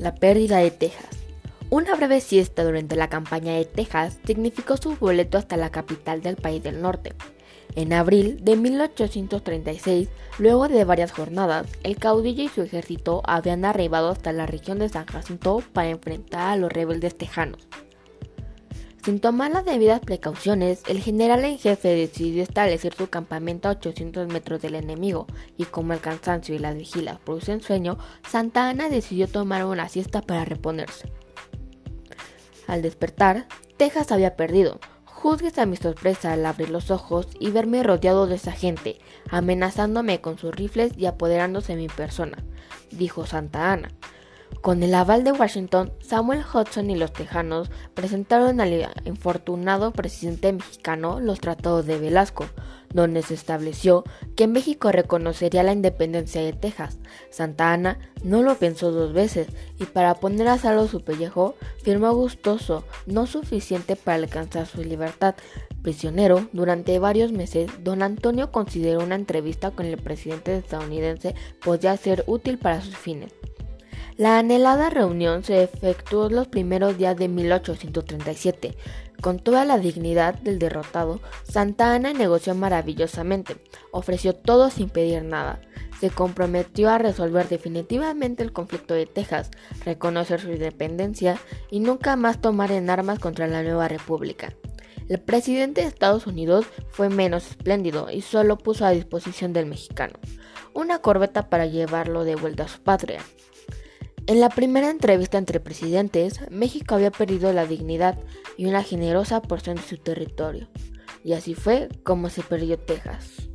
La pérdida de Texas. Una breve siesta durante la campaña de Texas significó su boleto hasta la capital del país del norte. En abril de 1836, luego de varias jornadas, el caudillo y su ejército habían arribado hasta la región de San Jacinto para enfrentar a los rebeldes tejanos. Sin tomar las debidas precauciones, el general en jefe decidió establecer su campamento a 800 metros del enemigo, y como el cansancio y las vigilas producen sueño, Santa Ana decidió tomar una siesta para reponerse. Al despertar, Texas había perdido. Juzgues a mi sorpresa al abrir los ojos y verme rodeado de esa gente, amenazándome con sus rifles y apoderándose de mi persona, dijo Santa Ana. Con el aval de Washington, Samuel Hudson y los tejanos presentaron al infortunado presidente mexicano los tratados de Velasco, donde se estableció que México reconocería la independencia de Texas. Santa Ana no lo pensó dos veces y para poner a salvo su pellejo firmó gustoso, no suficiente para alcanzar su libertad. Prisionero durante varios meses, don Antonio consideró una entrevista con el presidente estadounidense podía ser útil para sus fines. La anhelada reunión se efectuó los primeros días de 1837. Con toda la dignidad del derrotado, Santa Ana negoció maravillosamente, ofreció todo sin pedir nada, se comprometió a resolver definitivamente el conflicto de Texas, reconocer su independencia y nunca más tomar en armas contra la nueva república. El presidente de Estados Unidos fue menos espléndido y solo puso a disposición del mexicano una corbeta para llevarlo de vuelta a su patria. En la primera entrevista entre presidentes, México había perdido la dignidad y una generosa porción de su territorio, y así fue como se perdió Texas.